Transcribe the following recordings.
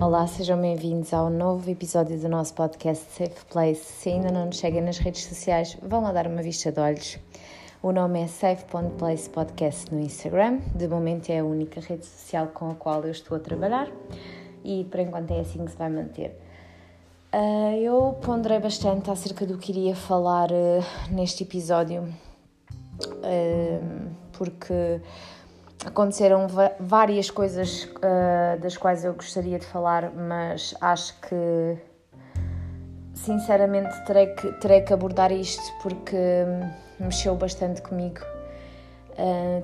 Olá, sejam bem-vindos ao novo episódio do nosso podcast Safe Place. Se ainda não nos seguem nas redes sociais, vão lá dar uma vista de olhos. O nome é Safe.place Podcast no Instagram. De momento é a única rede social com a qual eu estou a trabalhar e por enquanto é assim que se vai manter. Uh, eu ponderei bastante acerca do que iria falar uh, neste episódio, uh, porque aconteceram várias coisas das quais eu gostaria de falar, mas acho que sinceramente terei que, terei que abordar isto porque mexeu bastante comigo,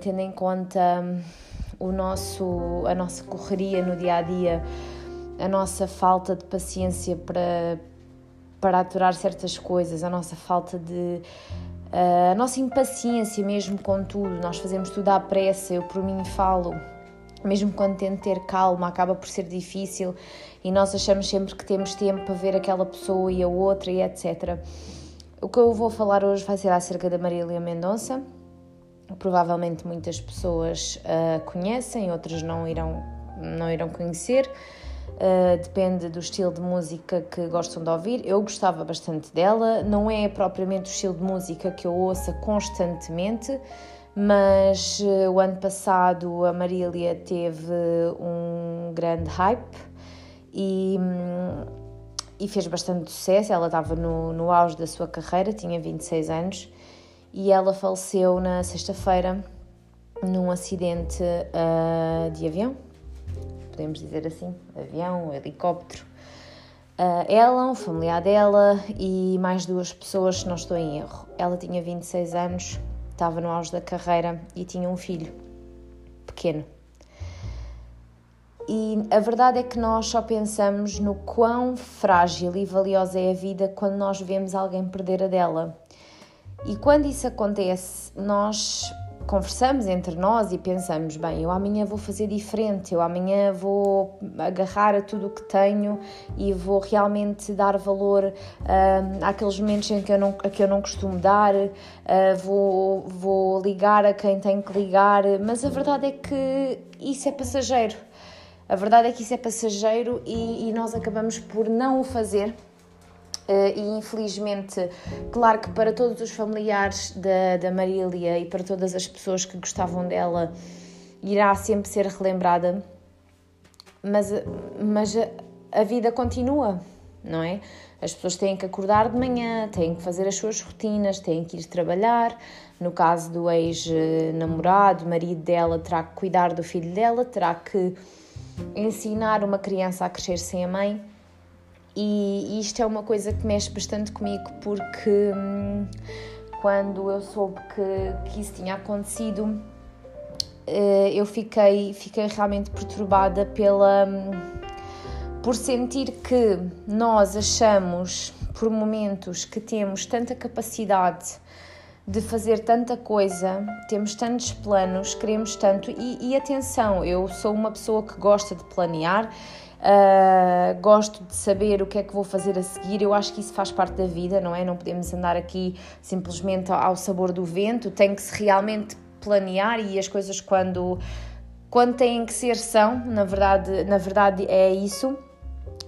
tendo em conta o nosso, a nossa correria no dia a dia a nossa falta de paciência para, para aturar certas coisas, a nossa falta de. A nossa impaciência mesmo com tudo. Nós fazemos tudo à pressa, eu por mim falo. Mesmo quando tento ter calma, acaba por ser difícil e nós achamos sempre que temos tempo para ver aquela pessoa e a outra e etc. O que eu vou falar hoje vai ser acerca da Marília Mendonça. Provavelmente muitas pessoas a uh, conhecem, outras não irão, não irão conhecer. Uh, depende do estilo de música que gostam de ouvir. Eu gostava bastante dela, não é propriamente o estilo de música que eu ouça constantemente, mas uh, o ano passado a Marília teve um grande hype e, um, e fez bastante sucesso. Ela estava no, no auge da sua carreira, tinha 26 anos, e ela faleceu na sexta-feira num acidente uh, de avião podemos dizer assim, avião, helicóptero. Uh, ela, um familiar dela e mais duas pessoas, se não estou em erro. Ela tinha 26 anos, estava no auge da carreira e tinha um filho pequeno. E a verdade é que nós só pensamos no quão frágil e valiosa é a vida quando nós vemos alguém perder a dela. E quando isso acontece, nós conversamos entre nós e pensamos, bem, eu amanhã vou fazer diferente, eu amanhã vou agarrar a tudo o que tenho e vou realmente dar valor uh, àqueles momentos em que eu não, que eu não costumo dar, uh, vou, vou ligar a quem tenho que ligar, mas a verdade é que isso é passageiro. A verdade é que isso é passageiro e, e nós acabamos por não o fazer e infelizmente, claro que para todos os familiares da, da Marília e para todas as pessoas que gostavam dela, irá sempre ser relembrada, mas, mas a, a vida continua, não é? As pessoas têm que acordar de manhã, têm que fazer as suas rotinas, têm que ir trabalhar. No caso do ex-namorado, marido dela, terá que cuidar do filho dela, terá que ensinar uma criança a crescer sem a mãe e isto é uma coisa que mexe bastante comigo porque hum, quando eu soube que, que isso tinha acontecido, eh, eu fiquei, fiquei realmente perturbada pela, hum, por sentir que nós achamos por momentos que temos tanta capacidade de fazer tanta coisa, temos tantos planos, queremos tanto. E, e atenção, eu sou uma pessoa que gosta de planear Uh, gosto de saber o que é que vou fazer a seguir. Eu acho que isso faz parte da vida, não é? Não podemos andar aqui simplesmente ao sabor do vento. Tem que se realmente planear e as coisas quando quando têm que ser são. Na verdade, na verdade é isso.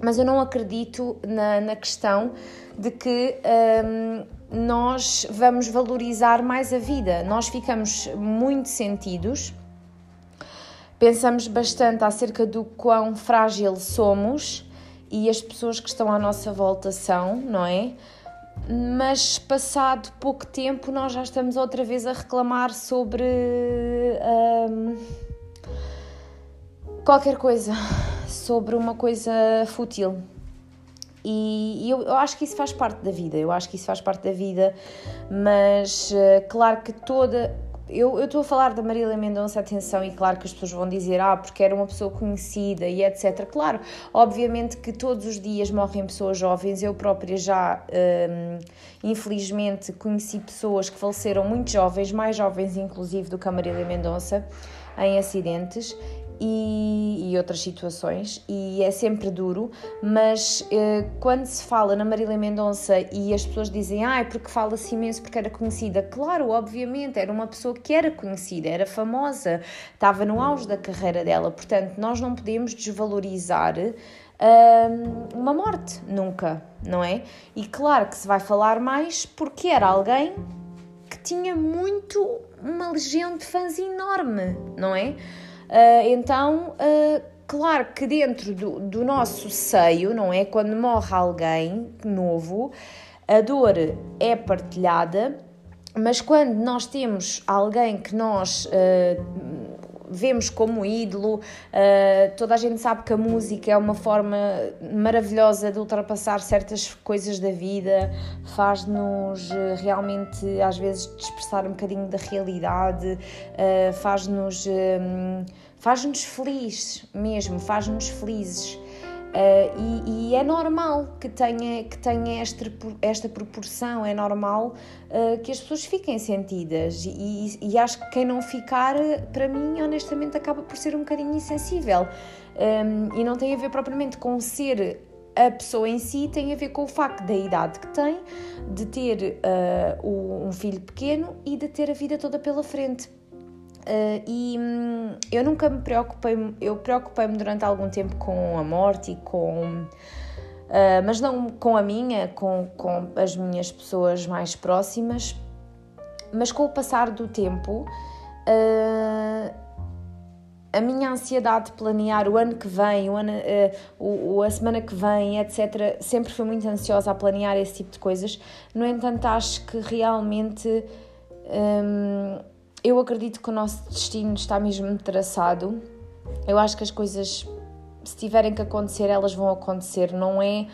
Mas eu não acredito na, na questão de que um, nós vamos valorizar mais a vida. Nós ficamos muito sentidos Pensamos bastante acerca do quão frágil somos e as pessoas que estão à nossa volta são, não é? Mas passado pouco tempo nós já estamos outra vez a reclamar sobre hum, qualquer coisa, sobre uma coisa fútil. E eu, eu, acho que isso faz parte da vida, eu acho que isso faz parte da vida, mas eh, claro que toda eu estou a falar da Marília Mendonça, atenção, e claro que as pessoas vão dizer, ah, porque era uma pessoa conhecida e etc. Claro, obviamente que todos os dias morrem pessoas jovens, eu própria já, hum, infelizmente, conheci pessoas que faleceram muito jovens, mais jovens inclusive do que a Marília Mendonça, em acidentes, e, e, outras situações, e é sempre duro, mas eh, quando se fala na Marília Mendonça e as pessoas dizem, ah, é porque fala-se imenso porque era conhecida, claro, obviamente, era uma pessoa que era conhecida, era famosa, estava no auge da carreira dela, portanto, nós não podemos desvalorizar uma morte, nunca, não é? E claro que se vai falar mais porque era alguém que tinha muito, uma legião de fãs enorme, não é? Uh, então, uh, claro que dentro do, do nosso seio, não é? Quando morre alguém novo, a dor é partilhada, mas quando nós temos alguém que nós uh, vemos como ídolo, uh, toda a gente sabe que a música é uma forma maravilhosa de ultrapassar certas coisas da vida, faz-nos uh, realmente às vezes dispersar um bocadinho da realidade, uh, faz-nos faz-nos felizes mesmo, faz-nos felizes. Uh, e, e, é normal que tenha, que tenha esta, esta proporção, é normal uh, que as pessoas fiquem sentidas. E, e, acho que quem não ficar, para mim, honestamente, acaba por ser um bocadinho insensível. Um, ehm, e não tem a ver propriamente com ser a pessoa em si, tem a ver com o facto da idade que tem, de ter uh, um filho pequeno e de ter a vida toda pela frente. Uh, e hum, eu nunca me preocupei, eu preocupei-me durante algum tempo com a morte e com. Uh, mas não com a minha, com, com as minhas pessoas mais próximas, mas com o passar do tempo, uh, a minha ansiedade de planear o ano que vem, o ano, o, a semana que vem, etc., sempre fui muito ansiosa a planear esse tipo de coisas. No entanto, acho que realmente. Um, eu acredito que o nosso destino está mesmo traçado. Eu acho que as coisas, se tiverem que acontecer, elas vão acontecer. Não é,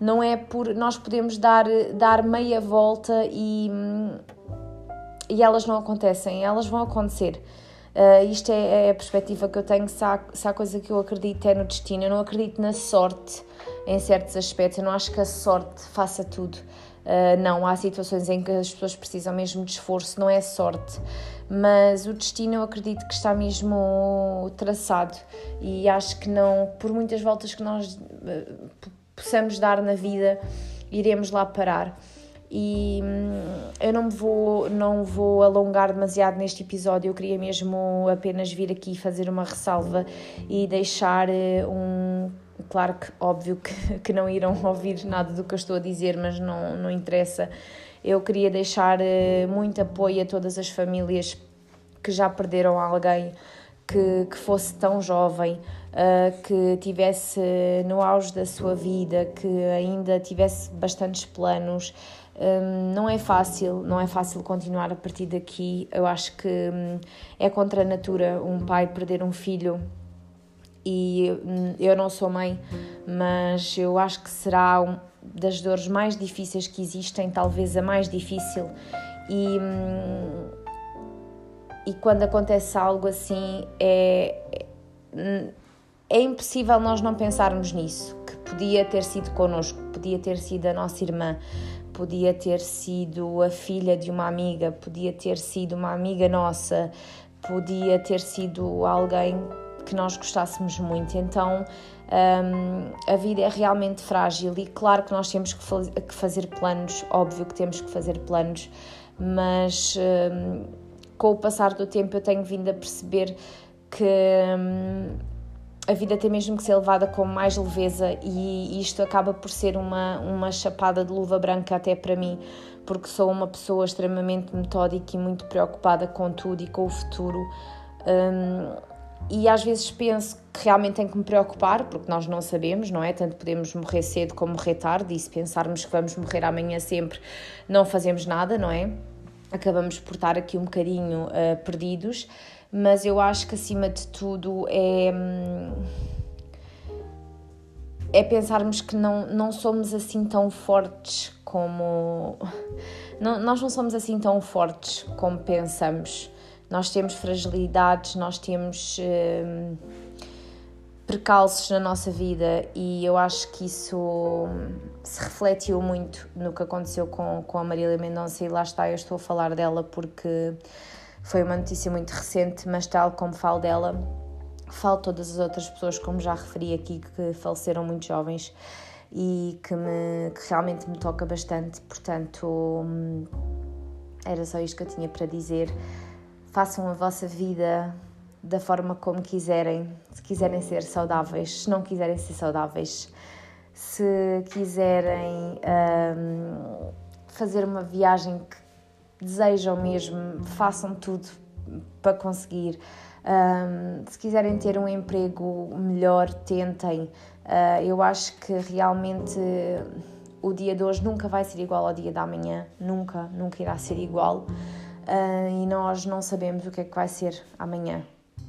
não é por nós podemos dar dar meia volta e e elas não acontecem. Elas vão acontecer. Uh, isto é, é, a perspectiva que eu tenho. Se há, se há coisa que eu acredito é no destino. Eu não acredito na sorte em certos aspectos. Eu não acho que a sorte faça tudo. Uh, não, há situações em que as pessoas precisam mesmo de esforço, não é sorte mas o destino eu acredito que está mesmo traçado e acho que não, por muitas voltas que nós eh, possamos dar na vida, iremos lá parar. E hum, eu não vou, não vou alongar demasiado neste episódio, eu queria mesmo apenas vir aqui fazer uma ressalva e deixar eh, um. Claro que, óbvio que, que não irão ouvir nada do que eu estou a dizer, mas não, não interessa eu queria deixar eh, muito apoio a todas as famílias que já perderam alguém que, que fosse tão jovem, uh, que tivesse no auge da sua vida, que ainda tivesse bastantes planos. Um, não é fácil, não é fácil continuar a partir daqui. Eu acho que um, é contra a natura um pai perder um filho e um, eu não sou mãe, mas eu acho que será um, das dores mais difíceis que existem, talvez a mais difícil. E, hum, e quando acontece algo assim, é, é impossível nós não pensarmos nisso, que podia ter sido connosco, podia ter sido a nossa irmã, podia ter sido a filha de uma amiga, podia ter sido uma amiga nossa, podia ter sido alguém que nós gostássemos muito. Então um, a vida é realmente frágil e claro que nós temos que, que fazer planos, óbvio que temos que fazer planos, mas um, com o passar do tempo eu tenho vindo a perceber que um, a vida tem mesmo que ser levada com mais leveza e isto acaba por ser uma, uma chapada de luva branca até para mim, porque sou uma pessoa extremamente metódica e muito preocupada com tudo e com o futuro. Um, e às vezes penso que realmente tenho que me preocupar, porque nós não sabemos, não é? Tanto podemos morrer cedo como morrer tarde, e se pensarmos que vamos morrer amanhã sempre, não fazemos nada, não é? Acabamos por estar aqui um bocadinho uh, perdidos, mas eu acho que acima de tudo é. Hum, é pensarmos que não, não somos assim tão fortes como. Não, nós não somos assim tão fortes como pensamos nós temos fragilidades, nós temos hum, percalços na nossa vida e eu acho que isso se refletiu muito no que aconteceu com, com a Marília Mendonça e lá está, eu estou a falar dela porque foi uma notícia muito recente, mas tal como falo dela, Falo todas as outras pessoas, como já referi aqui, que faleceram muito jovens e que, me, que realmente me toca bastante. Portanto, hum, era só isto que eu tinha para dizer. Façam a vossa vida da forma como quiserem, se quiserem ser saudáveis, se não quiserem ser saudáveis, se quiserem um, fazer uma viagem que desejam mesmo, façam tudo para conseguir. Um, se quiserem ter um emprego melhor, tentem. Uh, eu acho que realmente o dia de hoje nunca vai ser igual ao dia da manhã, nunca, nunca irá ser igual. Uh, e nós não sabemos o que é que vai ser amanhã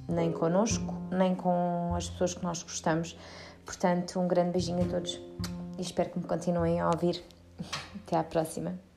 nem connosco, nem com as pessoas que nós gostamos. Portanto, um grande beijinho a todos e espero que me continuem a ouvir. Até à próxima.